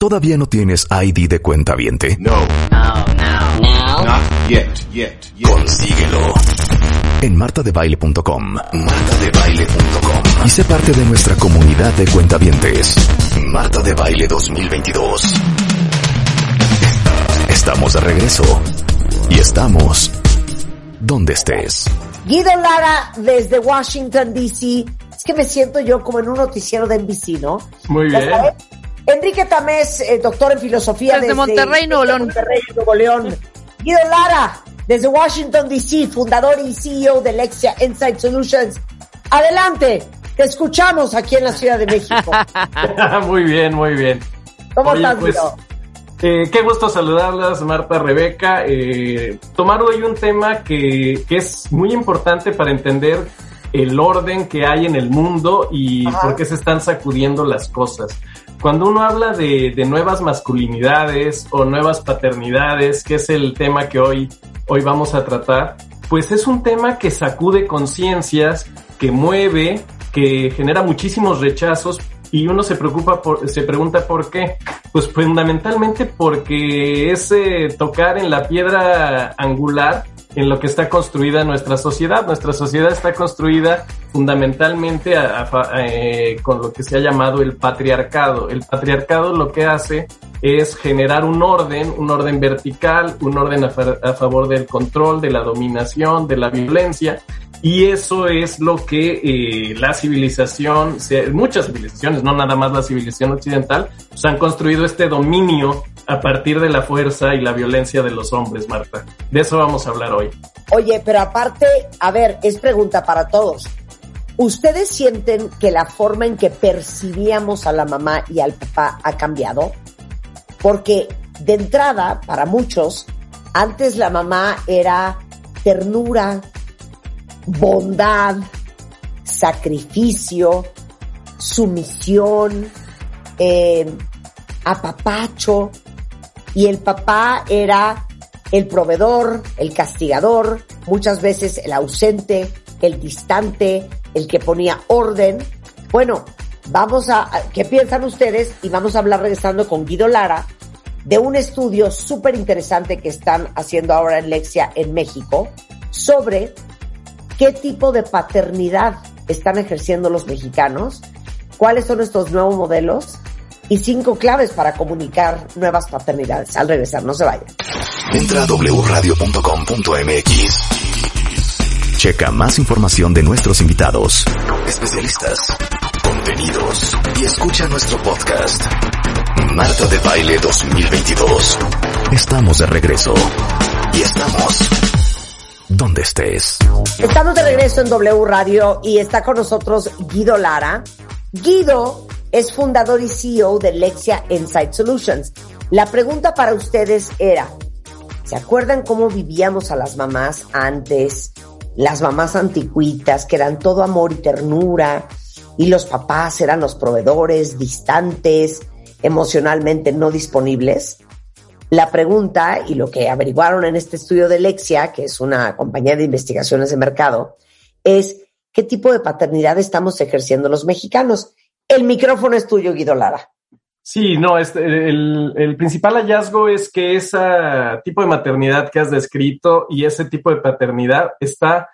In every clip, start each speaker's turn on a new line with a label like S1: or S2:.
S1: ¿Todavía no tienes ID de cuenta viente?
S2: No. No, no, no. Not yet, yet, yet.
S1: Consíguelo en martadebaile.com. Martadebaile.com. Y sé parte de nuestra comunidad de cuentavientes. Marta de Baile 2022. Estamos de regreso. Y estamos donde estés.
S3: Guido Lara desde Washington, D.C. Es que me siento yo como en un noticiero de NBC, ¿no?
S4: Muy bien.
S3: Enrique Tamés, eh, doctor en filosofía
S5: desde, desde Monterrey, Nuevo León.
S3: Monterrey, Nuevo León. Guido Lara, desde Washington, D.C., fundador y CEO de Lexia Insight Solutions. Adelante, te escuchamos aquí en la Ciudad de México.
S4: muy bien, muy bien.
S3: ¿Cómo estás,
S4: pues, eh, qué gusto saludarlas, Marta, Rebeca. Eh, tomar hoy un tema que, que, es muy importante para entender el orden que hay en el mundo y Ajá. por qué se están sacudiendo las cosas. Cuando uno habla de, de, nuevas masculinidades o nuevas paternidades, que es el tema que hoy, hoy vamos a tratar, pues es un tema que sacude conciencias, que mueve, que genera muchísimos rechazos y uno se preocupa por, se pregunta por qué. Pues fundamentalmente porque es eh, tocar en la piedra angular en lo que está construida nuestra sociedad. Nuestra sociedad está construida fundamentalmente eh, con lo que se ha llamado el patriarcado. El patriarcado lo que hace es generar un orden, un orden vertical, un orden a favor del control, de la dominación, de la violencia. Y eso es lo que eh, la civilización, muchas civilizaciones, no nada más la civilización occidental, pues han construido este dominio a partir de la fuerza y la violencia de los hombres, Marta. De eso vamos a hablar hoy.
S3: Oye, pero aparte, a ver, es pregunta para todos. ¿Ustedes sienten que la forma en que percibíamos a la mamá y al papá ha cambiado? Porque de entrada, para muchos, antes la mamá era ternura, bondad, sacrificio, sumisión, eh, apapacho, y el papá era el proveedor, el castigador, muchas veces el ausente, el distante, el que ponía orden. Bueno, vamos a, ¿qué piensan ustedes? Y vamos a hablar regresando con Guido Lara de un estudio súper interesante que están haciendo ahora en Lexia en México sobre qué tipo de paternidad están ejerciendo los mexicanos, cuáles son estos nuevos modelos y cinco claves para comunicar nuevas paternidades. Al regresar, no se vayan.
S1: Entra a wradio.com.mx. Checa más información de nuestros invitados, especialistas, contenidos y escucha nuestro podcast. Marta de Baile 2022. Estamos de regreso. Y estamos donde estés.
S3: Estamos de regreso en W Radio y está con nosotros Guido Lara. Guido es fundador y CEO de Lexia Insight Solutions. La pregunta para ustedes era, ¿se acuerdan cómo vivíamos a las mamás antes? Las mamás anticuitas, que eran todo amor y ternura, y los papás eran los proveedores distantes, emocionalmente no disponibles. La pregunta, y lo que averiguaron en este estudio de Lexia, que es una compañía de investigaciones de mercado, es qué tipo de paternidad estamos ejerciendo los mexicanos. El micrófono es tuyo, Guido Lara.
S4: Sí, no, este, el, el, principal hallazgo es que ese tipo de maternidad que has descrito y ese tipo de paternidad está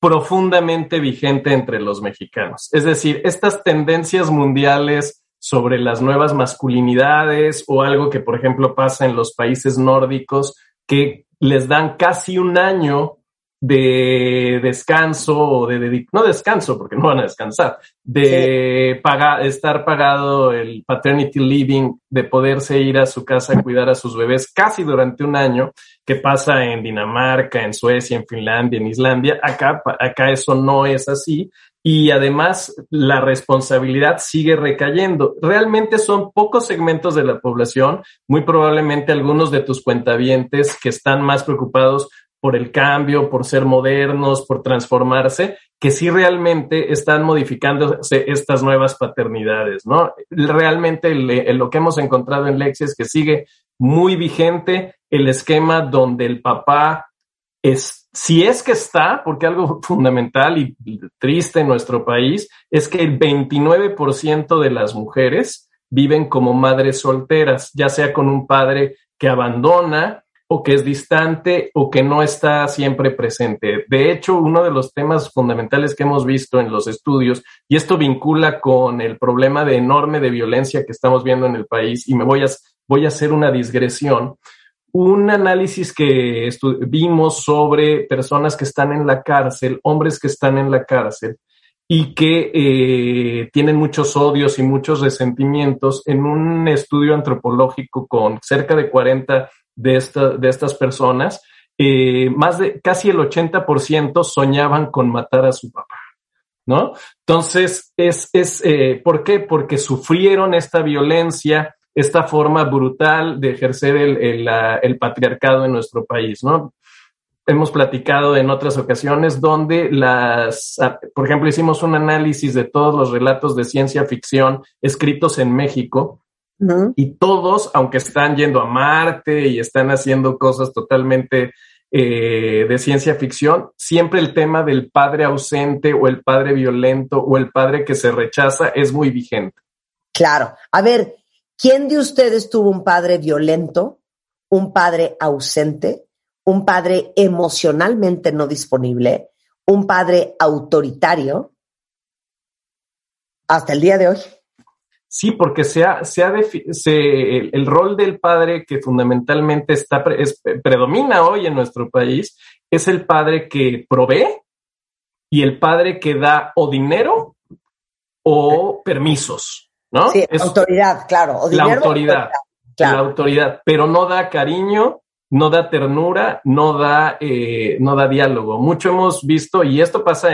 S4: profundamente vigente entre los mexicanos. Es decir, estas tendencias mundiales sobre las nuevas masculinidades o algo que, por ejemplo, pasa en los países nórdicos, que les dan casi un año de descanso o de, de, no descanso porque no van a descansar, de sí. pagar, estar pagado el paternity leaving, de poderse ir a su casa a cuidar a sus bebés casi durante un año, que pasa en Dinamarca, en Suecia, en Finlandia, en Islandia. Acá, acá eso no es así. y además la responsabilidad sigue recayendo. Realmente son pocos segmentos de la población, muy probablemente algunos de tus cuentavientes que están más preocupados por el cambio, por ser modernos, por transformarse, que sí realmente están modificándose estas nuevas paternidades, ¿no? Realmente lo que hemos encontrado en Lexi es que sigue muy vigente el esquema donde el papá es, si es que está, porque algo fundamental y triste en nuestro país es que el 29% de las mujeres viven como madres solteras, ya sea con un padre que abandona o que es distante o que no está siempre presente. De hecho, uno de los temas fundamentales que hemos visto en los estudios, y esto vincula con el problema de enorme de violencia que estamos viendo en el país, y me voy a, voy a hacer una digresión, un análisis que vimos sobre personas que están en la cárcel, hombres que están en la cárcel y que eh, tienen muchos odios y muchos resentimientos en un estudio antropológico con cerca de 40 de, de estas personas, eh, más de casi el 80% soñaban con matar a su papá. ¿No? Entonces, es, es eh, ¿por qué? Porque sufrieron esta violencia, esta forma brutal de ejercer el, el, patriarcado en nuestro país, ¿no? Hemos platicado en otras ocasiones donde las, por ejemplo, hicimos un análisis de todos los relatos de ciencia ficción escritos en México y todos, aunque están yendo a Marte y están haciendo cosas totalmente eh, de ciencia ficción, siempre el tema del padre ausente o el padre violento o el padre que se rechaza es muy vigente.
S3: Claro. A ver, ¿quién de ustedes tuvo un padre violento, un padre ausente, un padre emocionalmente no disponible, un padre autoritario hasta el día de hoy?
S4: Sí, porque se el, rol del padre que fundamentalmente está, predomina hoy en nuestro país es el padre que provee y el padre que da o dinero o permisos, ¿no?
S3: Sí, autoridad, claro.
S4: la autoridad, la autoridad, pero no da cariño, no da ternura, no da, eh, no da diálogo. Mucho hemos visto, y esto pasa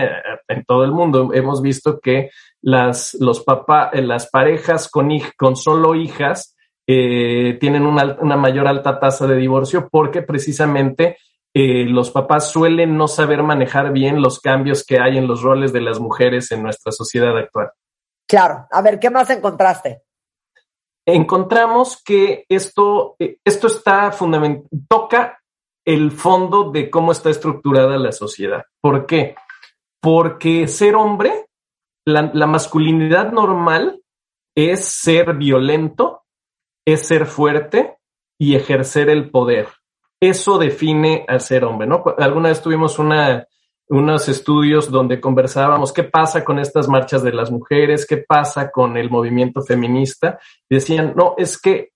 S4: en todo el mundo, hemos visto que las, los eh, las parejas con, con solo hijas eh, tienen una, una, mayor alta tasa de divorcio porque precisamente los papás suelen no saber manejar bien los cambios que hay en los roles de las mujeres en nuestra sociedad actual.
S3: Claro. A ver, ¿qué más encontraste?
S4: Encontramos que esto, esto está fundamental, toca el fondo de cómo está estructurada la sociedad. ¿Por qué? Porque ser hombre la, masculinidad normal es ser violento, es ser fuerte y ejercer el poder. Eso define al ser hombre, ¿no? Alguna vez tuvimos una, unos estudios donde conversábamos qué pasa con estas marchas de las mujeres, qué pasa con el movimiento feminista. decían, no, es que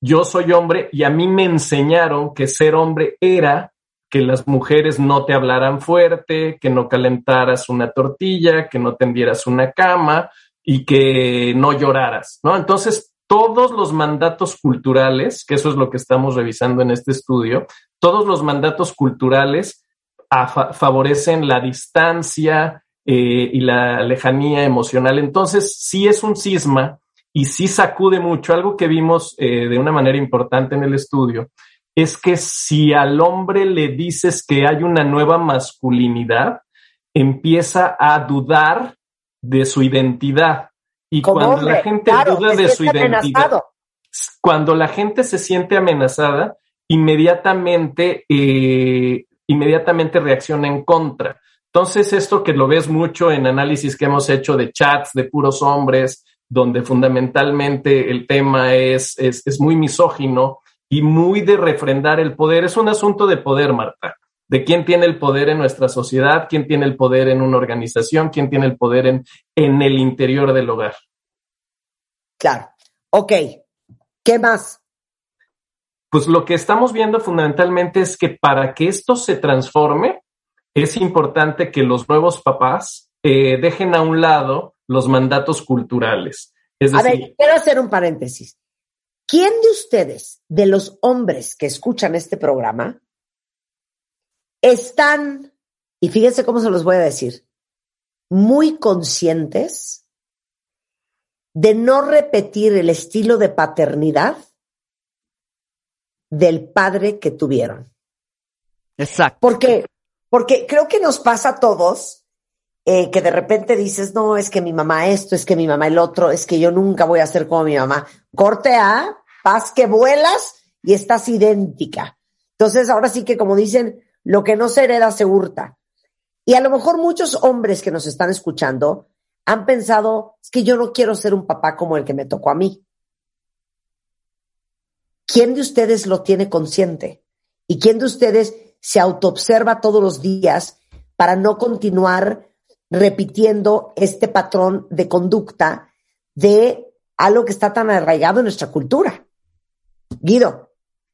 S4: yo soy hombre y a mí me enseñaron que ser hombre era que las mujeres no te hablaran fuerte, que no calentaras una tortilla, que no tendieras una cama y que no lloraras, ¿no? Entonces, todos los mandatos culturales, que eso es lo que estamos revisando en este estudio, todos los mandatos culturales favorecen la distancia eh, y la lejanía emocional. Entonces, sí es un cisma y sí sacude mucho, algo que vimos eh, de una manera importante en el estudio, es que si al hombre le dices que hay una nueva masculinidad, empieza a dudar de su identidad. Y cuando la gente duda de su identidad, cuando la gente se siente amenazada, inmediatamente, eh, inmediatamente reacciona en contra. Entonces, esto que lo ves mucho en análisis que hemos hecho de chats de puros hombres, donde fundamentalmente el tema es, es, es muy misógino, y muy de refrendar el poder. Es un asunto de poder, Marta, de quién tiene el poder en nuestra sociedad, quién tiene el poder en una organización, quién tiene el poder en, en el interior del hogar.
S3: Claro. Ok. ¿Qué más?
S4: Pues lo que estamos viendo fundamentalmente es que para que esto se transforme, es importante que los nuevos papás eh, dejen a un lado los mandatos culturales. Es
S3: a ver, quiero hacer un paréntesis. ¿Quién de ustedes, de los hombres que escuchan este programa, están, y fíjense cómo se los voy a decir, muy conscientes de no repetir el estilo de paternidad del padre que tuvieron.
S5: Exacto.
S3: Porque, porque creo que nos pasa a todos eh, que de repente dices, no, es que mi mamá esto, es que mi mamá el otro, es que yo nunca voy a ser como mi mamá. Corte a, paz que vuelas y estás idéntica. Entonces, ahora sí que como dicen, lo que no se hereda se hurta. Y a lo mejor muchos hombres que nos están escuchando han pensado, es que yo no quiero ser un papá como el que me tocó a mí. ¿Quién de ustedes lo tiene consciente? ¿Y quién de ustedes se autoobserva todos los días para no continuar repitiendo este patrón de conducta de algo que está tan arraigado en nuestra cultura? Guido.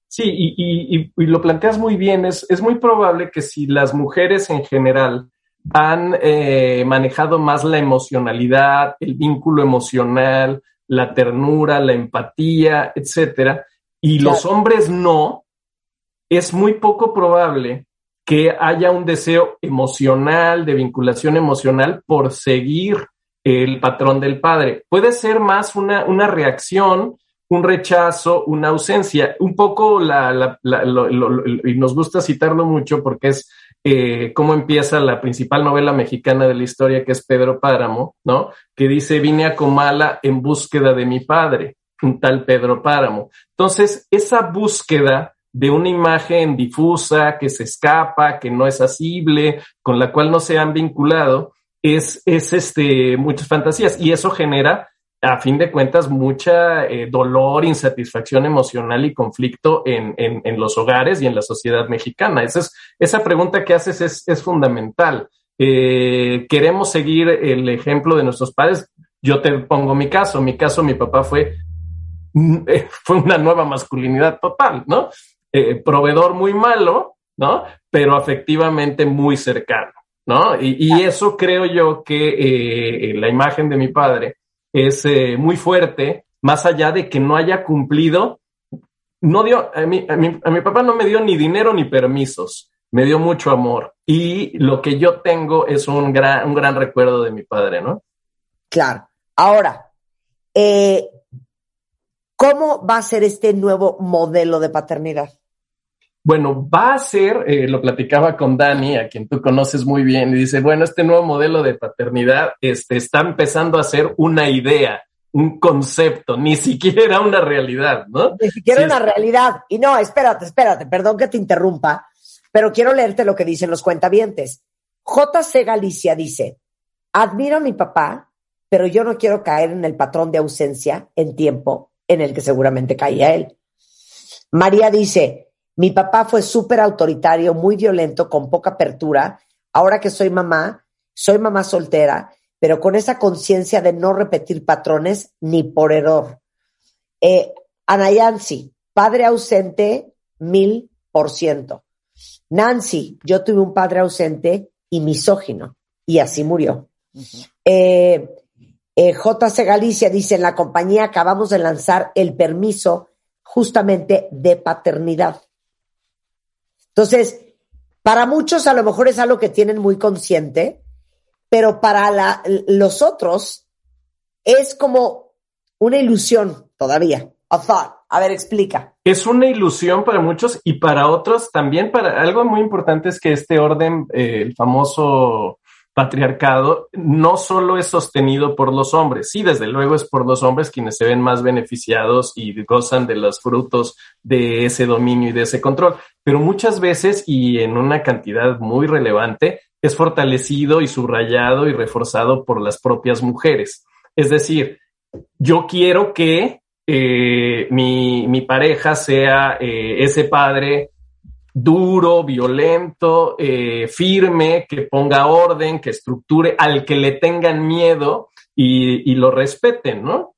S4: Sí, y, lo planteas muy bien. Es, muy probable que si las mujeres en general han eh, manejado más la emocionalidad, el vínculo emocional, la ternura, la empatía, etcétera, y los hombres no, es muy poco probable que haya un deseo emocional, de vinculación emocional por seguir el patrón del padre. Puede ser más una, una reacción un rechazo, una ausencia. Un poco la, y nos gusta citarlo mucho porque es eh, cómo empieza la principal novela mexicana de la historia, que es Pedro Páramo, ¿no? Que dice, vine a Comala en búsqueda de mi padre, un tal Pedro Páramo. Entonces, esa búsqueda de una imagen difusa, que se escapa, que no es asible, con la cual no se han vinculado, es, es este, muchas fantasías y eso genera a fin de cuentas, mucha eh, dolor, insatisfacción emocional y conflicto en, en, los hogares y en la sociedad mexicana. Esa, es, esa pregunta que haces es, es fundamental. Eh, ¿Queremos seguir el ejemplo de nuestros padres? Yo te pongo mi caso. Mi caso, mi papá fue, fue una nueva masculinidad total, ¿no? proveedor muy malo, ¿no? Pero afectivamente muy cercano, ¿no? Y, y eso creo yo que la imagen de mi padre es eh, muy fuerte, más allá de que no haya cumplido, no dio, a mi, a, mi, a mi papá no me dio ni dinero ni permisos, me dio mucho amor. Y lo que yo tengo es un gran, un gran recuerdo de mi padre, ¿no?
S3: Claro. Ahora, eh, ¿cómo va a ser este nuevo modelo de paternidad?
S4: Bueno, va a ser, eh, lo platicaba con Dani, a quien tú conoces muy bien, y dice, bueno, este nuevo modelo de paternidad este, está empezando a ser una idea, un concepto, ni siquiera una realidad, ¿no?
S3: Ni siquiera una realidad. Y no, espérate, espérate, perdón que te interrumpa, pero quiero leerte lo que dicen los cuentavientes. JC Galicia dice, admiro a mi papá, pero yo no quiero caer en el patrón de ausencia en tiempo en el que seguramente caía él. María dice, mi papá fue súper autoritario, muy violento, con poca apertura. Ahora que soy mamá, soy mamá soltera, pero con esa conciencia de no repetir patrones ni por error. Eh, Anayansi, padre ausente, mil por ciento. Nancy, yo tuve un padre ausente y misógino, y así murió. Eh, eh, JC Galicia dice, en la compañía acabamos de lanzar el permiso justamente de paternidad. Entonces, para muchos a lo mejor es algo que tienen muy consciente, pero para los otros es como una ilusión todavía. A thought. A ver, explica.
S4: Es una ilusión para muchos y para otros también. Para algo muy importante es que este orden, eh, el famoso patriarcado no solo es sostenido por los hombres, sí, desde luego es por los hombres quienes se ven más beneficiados y gozan de los frutos de ese dominio y de ese control, pero muchas veces y en una cantidad muy relevante es fortalecido y subrayado y reforzado por las propias mujeres. Es decir, yo quiero que eh, mi, pareja sea eh, ese padre duro, violento, eh, firme, que ponga orden, que estructure, al que le tengan miedo y, lo respeten, ¿no?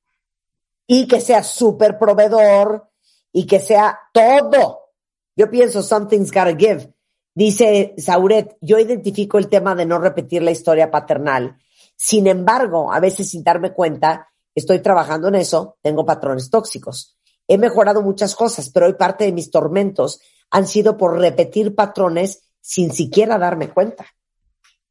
S3: Y que sea súper proveedor y que sea todo. Yo pienso, something's gotta give. Dice Sauret, yo identifico el tema de no repetir la historia paternal. Sin embargo, a veces sin darme cuenta, estoy trabajando en eso, tengo patrones tóxicos. He mejorado muchas cosas, pero hoy parte de mis tormentos han sido por repetir patrones sin siquiera darme cuenta.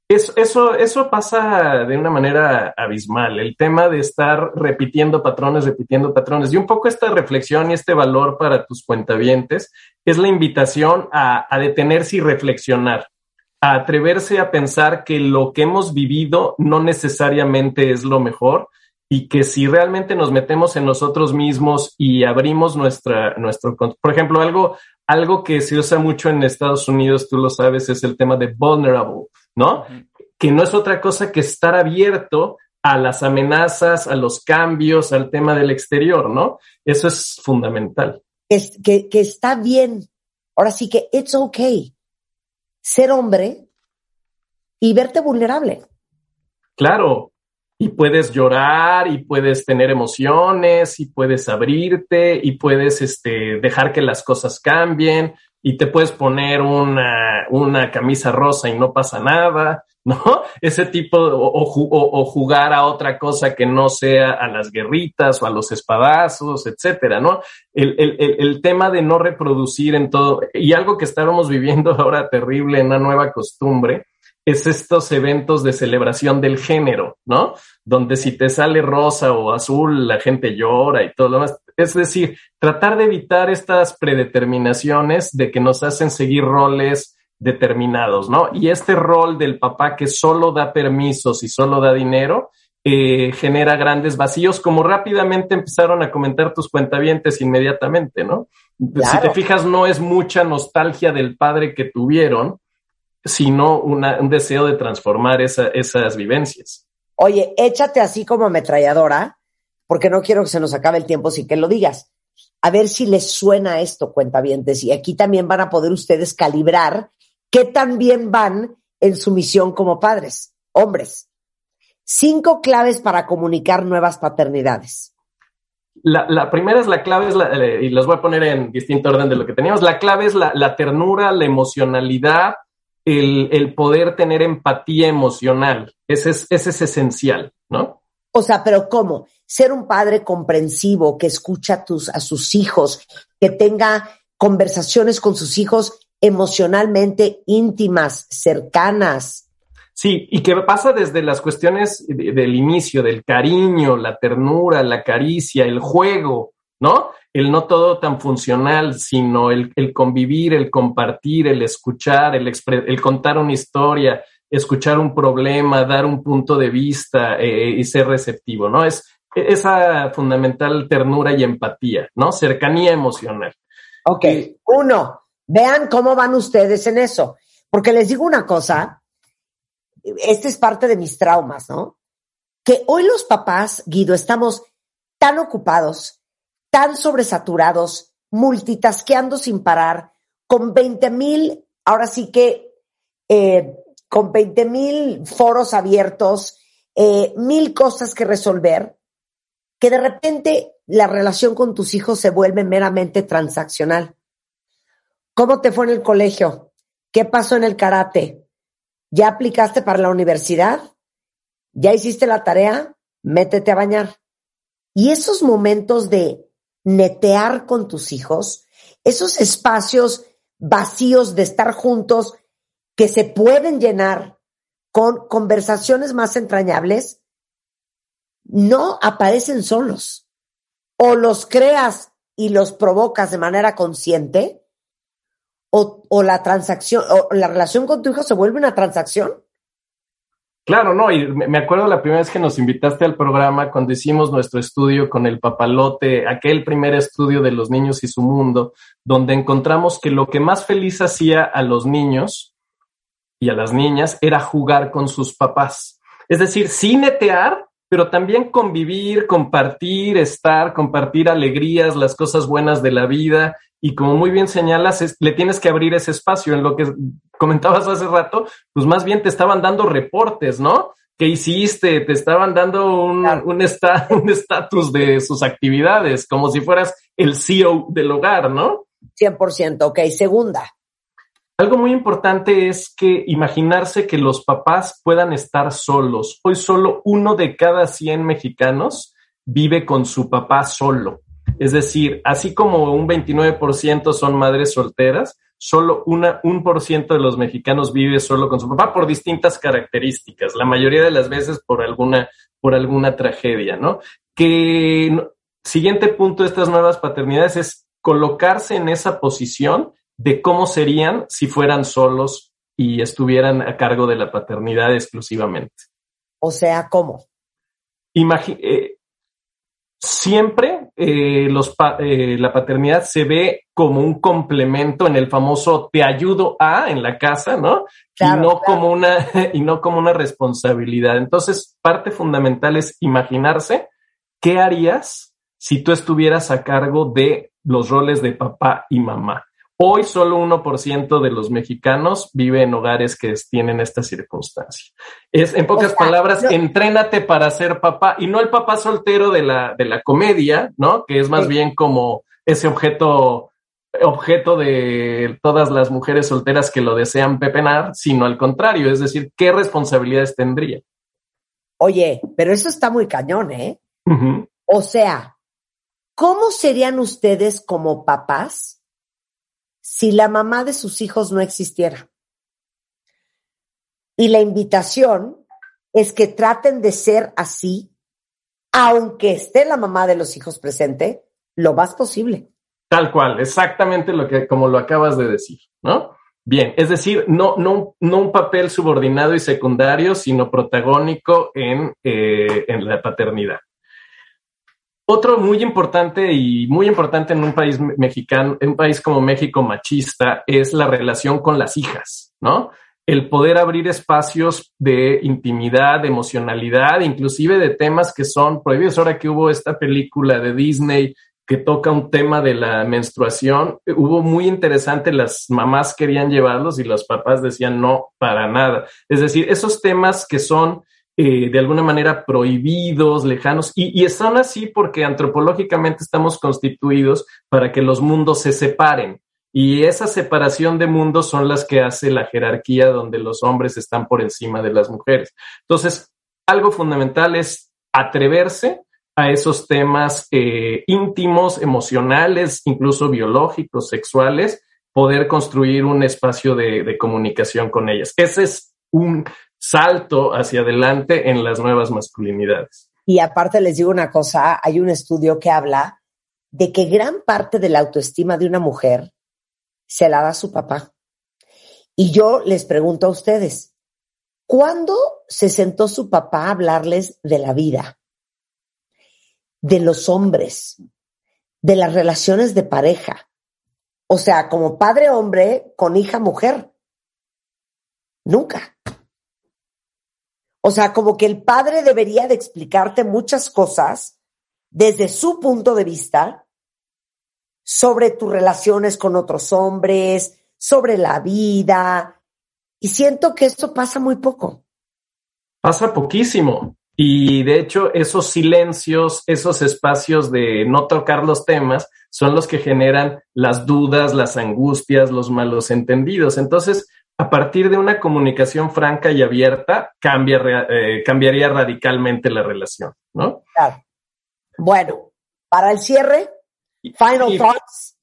S4: Eso, eso, eso pasa de una manera abismal, el tema de estar repitiendo patrones, repitiendo patrones. Y un poco esta reflexión y este valor para tus cuentavientes es la invitación a, a detenerse y reflexionar, a atreverse a pensar que lo que hemos vivido no necesariamente es lo mejor y que si realmente nos metemos en nosotros mismos y abrimos nuestra, nuestro, por ejemplo, algo, algo que se usa mucho en Estados Unidos, tú lo sabes, es el tema de vulnerable ¿no? Que no es otra cosa que estar abierto a las amenazas, a los cambios, al tema del exterior, ¿no? Eso es fundamental.
S3: Es, que, que está bien. Ahora sí que it's okay ser hombre y verte vulnerable.
S4: Claro, y puedes llorar y puedes tener emociones y puedes abrirte y puedes este, dejar que las cosas cambien y te puedes poner una, una camisa rosa y no pasa nada, ¿no? Ese tipo, o, o, jugar a otra cosa que no sea a las guerritas o a los espadazos, etcétera, ¿no? El, el, el tema de no reproducir en todo, y algo que estábamos viviendo ahora terrible una nueva costumbre, es estos eventos de celebración del género, ¿no? Donde si te sale rosa o azul, la gente llora y todo lo demás. Es decir, tratar de evitar estas predeterminaciones de que nos hacen seguir roles determinados, ¿no? Y este rol del papá que solo da permisos y solo da dinero, eh, genera grandes vacíos, como rápidamente empezaron a comentar tus cuentavientes inmediatamente, ¿no? Si te fijas, no es mucha nostalgia del padre que tuvieron, sino un deseo de transformar esas vivencias.
S3: Oye, échate así como ametralladora porque no quiero que se nos acabe el tiempo sin que lo digas. A ver si les suena esto, cuentavientes. Y aquí también van a poder ustedes calibrar qué tan bien van en su misión como padres, hombres. Cinco claves para comunicar nuevas paternidades.
S4: La, primera es la clave, es la, eh, y las voy a poner en distinto orden de lo que teníamos. La clave es la, la ternura, la emocionalidad, el, el, poder tener empatía emocional. Ese es, ese es esencial, ¿no?
S3: O sea, pero ¿cómo? Ser un padre comprensivo que escucha a, tus, a sus hijos, que tenga conversaciones con sus hijos emocionalmente íntimas, cercanas.
S4: Sí, y que pasa desde las cuestiones del inicio, del cariño, la ternura, la caricia, el juego, ¿no? El no todo tan funcional, sino el, el convivir, el compartir, el escuchar, el, el contar una historia, escuchar un problema, dar un punto de vista eh, y ser receptivo, ¿no? Es esa fundamental ternura y empatía, ¿no? Cercanía emocional.
S3: Ok, uno, vean cómo van ustedes en eso, porque les digo una cosa, este es parte de mis traumas, ¿no? Que hoy los papás, Guido, estamos tan ocupados, tan sobresaturados, multitasqueando sin parar, con 20 mil, ahora sí que eh, con 20 mil foros abiertos, eh, mil cosas que resolver, que de repente la relación con tus hijos se vuelve meramente transaccional. ¿Cómo te fue en el colegio? ¿Qué pasó en el karate? ¿Ya aplicaste para la universidad? ¿Ya hiciste la tarea? Métete a bañar. Y esos momentos de netear con tus hijos, esos espacios vacíos de estar juntos que se pueden llenar con conversaciones más entrañables, no aparecen solos. O los creas y los provocas de manera consciente, o, la transacción, o la relación con tu hijo se vuelve una transacción.
S4: Claro, no, y me acuerdo la primera vez que nos invitaste al programa cuando hicimos nuestro estudio con el papalote, aquel primer estudio de los niños y su mundo, donde encontramos que lo que más feliz hacía a los niños y a las niñas era jugar con sus papás. Es decir, sin netear, pero también convivir, compartir, estar, compartir alegrías, las cosas buenas de la vida. Y como muy bien señalas, le tienes que abrir ese espacio. En lo que comentabas hace rato, pues más bien te estaban dando reportes, ¿no? ¿Qué hiciste? Te estaban dando un, un estatus de sus actividades, como si fueras el CEO del hogar, ¿no?
S3: 100%, ok. Segunda,
S4: algo muy importante es que imaginarse que los papás puedan estar solos. Hoy solo uno de cada 100 mexicanos vive con su papá solo. Es decir, así como un 29% son madres solteras, solo una, un por ciento de los mexicanos vive solo con su papá por distintas características, la mayoría de las veces por alguna, por alguna tragedia, ¿no? Que siguiente punto de estas nuevas paternidades es colocarse en esa posición de cómo serían si fueran solos y estuvieran a cargo de la paternidad exclusivamente.
S3: O sea, ¿cómo?
S4: eh, siempre eh, los eh, la paternidad se ve como un complemento en el famoso te ayudo a en la casa, ¿no? y no como una y no como una responsabilidad. Entonces, parte fundamental es imaginarse qué harías si tú estuvieras a cargo de los roles de papá y mamá. Hoy solo 1% de los mexicanos vive en hogares que tienen esta circunstancia. Es, en pocas palabras, entrénate para ser papá y no el papá soltero de la, de la comedia, ¿no? Que es más bien como ese objeto, objeto de todas las mujeres solteras que lo desean pepenar, sino al contrario, es decir, ¿qué responsabilidades tendría?
S3: Oye, pero eso está muy cañón, ¿eh? O sea, ¿cómo serían ustedes como papás? Si la mamá de sus hijos no existiera. Y la invitación es que traten de ser así, aunque esté la mamá de los hijos presente, lo más posible.
S4: Tal cual, exactamente lo que, como lo acabas de decir, ¿no? Bien, es decir, no, no, no un papel subordinado y secundario, sino protagónico en, eh, en la paternidad. Otro muy importante y muy importante en un país mexicano, en un país como México machista, es la relación con las hijas, ¿no? El poder abrir espacios de intimidad, emocionalidad, inclusive de temas que son prohibidos. Ahora que hubo esta película de Disney que toca un tema de la menstruación, hubo muy interesante, las mamás querían llevarlos y los papás decían no, para nada. Es decir, esos temas que son eh, de alguna manera prohibidos, lejanos, y, y son así porque antropológicamente estamos constituidos para que los mundos se separen. Y esa separación de mundos son las que hace la jerarquía donde los hombres están por encima de las mujeres. Entonces, algo fundamental es atreverse a esos temas eh, íntimos, emocionales, incluso biológicos, sexuales, poder construir un espacio de, de comunicación con ellas. Ese es un salto hacia adelante en las nuevas masculinidades.
S3: Y aparte les digo una cosa, hay un estudio que habla de que gran parte de la autoestima de una mujer se la da su papá. Y yo les pregunto a ustedes, ¿cuándo se sentó su papá a hablarles de la vida, de los hombres, de las relaciones de pareja? O sea, como padre hombre con hija mujer. Nunca. O sea, como que el padre debería de explicarte muchas cosas desde su punto de vista sobre tus relaciones con otros hombres, sobre la vida. Y siento que esto pasa muy poco.
S4: Pasa poquísimo. Y de hecho, esos silencios, esos espacios de no tocar los temas, son los que generan las dudas, las angustias, los malos entendidos. Entonces, a partir de una comunicación franca y abierta, cambia, eh, cambiaría radicalmente la relación, ¿no?
S3: Claro. Bueno, para el cierre, final thoughts.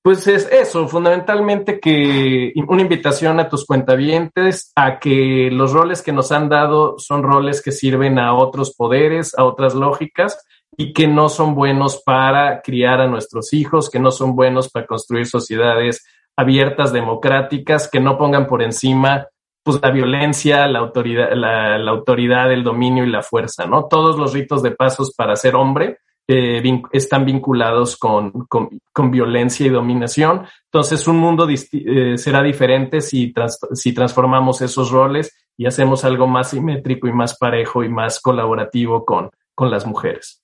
S4: Pues es eso, fundamentalmente que una invitación a tus cuentavientes a que los roles que nos han dado son roles que sirven a otros poderes, a otras lógicas y que no son buenos para criar a nuestros hijos, que no son buenos para construir sociedades abiertas, democráticas, que no pongan por encima pues, la violencia, la autoridad, la, autoridad, el dominio y la fuerza, ¿no? Todos los ritos de pasos para ser hombre eh, están vinculados con, con, violencia y dominación. Entonces, un mundo eh, será diferente si, si transformamos esos roles y hacemos algo más simétrico y más parejo y más colaborativo con, con las mujeres.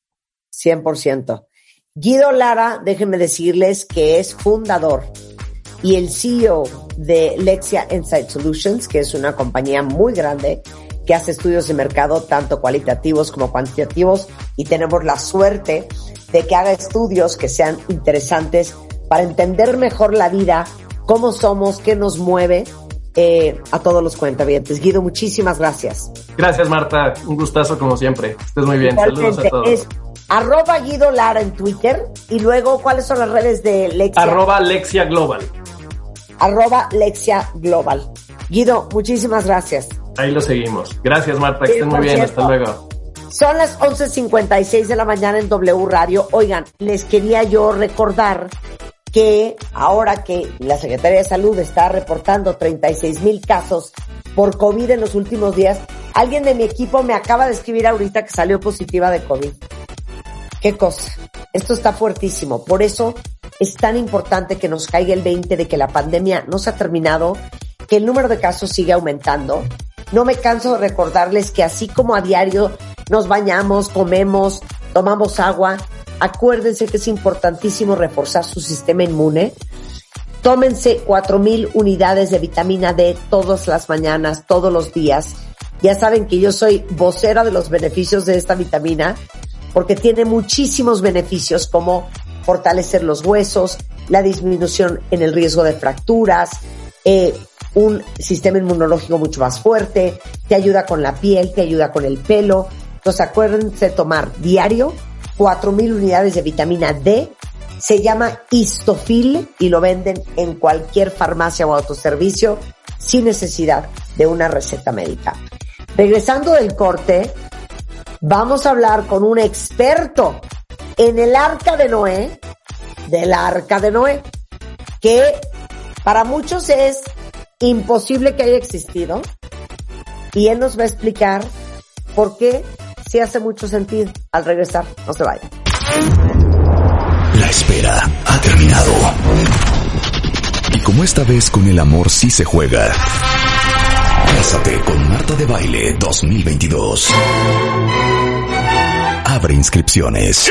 S3: 100%. Guido Lara, déjenme decirles que es fundador y el CEO de Lexia Insight Solutions, que es una compañía muy grande que hace estudios de mercado tanto cualitativos como cuantitativos y tenemos la suerte de que haga estudios que sean interesantes para entender mejor la vida, cómo somos, qué nos mueve eh, a todos los cuentavientes. Guido, muchísimas gracias.
S4: Gracias, Marta. Un gustazo como siempre. Estés muy bien. Saludos a todos. Es
S3: arroba Guido Lara en Twitter y luego, ¿cuáles son las redes de Lexia?
S4: Arroba Lexia Global.
S3: Arroba Lexia Global. Guido, muchísimas gracias.
S4: Ahí lo seguimos. Gracias, Marta. Que estén muy bien. Hasta luego.
S3: Son las 11.56 de la mañana en W Radio. Oigan, les quería yo recordar que ahora que la Secretaría de Salud está reportando 36 mil casos por COVID en los últimos días, alguien de mi equipo me acaba de escribir ahorita que salió positiva de COVID. Qué cosa. Esto está fuertísimo. Por eso es tan importante que nos caiga el 20 de que la pandemia no se ha terminado, que el número de casos sigue aumentando. No me canso de recordarles que así como a diario nos bañamos, comemos, tomamos agua, acuérdense que es importantísimo reforzar su sistema inmune. Tómense 4000 unidades de vitamina D todas las mañanas, todos los días. Ya saben que yo soy vocera de los beneficios de esta vitamina porque tiene muchísimos beneficios como fortalecer los huesos, la disminución en el riesgo de fracturas, eh, un sistema inmunológico mucho más fuerte, te ayuda con la piel, te ayuda con el pelo. Entonces acuérdense de tomar diario 4000 unidades de vitamina D. Se llama Histofil y lo venden en cualquier farmacia o autoservicio sin necesidad de una receta médica. Regresando del corte, vamos a hablar con un experto en el arca de Noé, del arca de Noé, que para muchos es imposible que haya existido, y él nos va a explicar por qué sí hace mucho sentido al regresar. No se vayan.
S6: La espera ha terminado. Y como esta vez con el amor sí se juega. Cásate con Marta de Baile 2022. Abre inscripciones.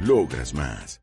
S7: Logras más.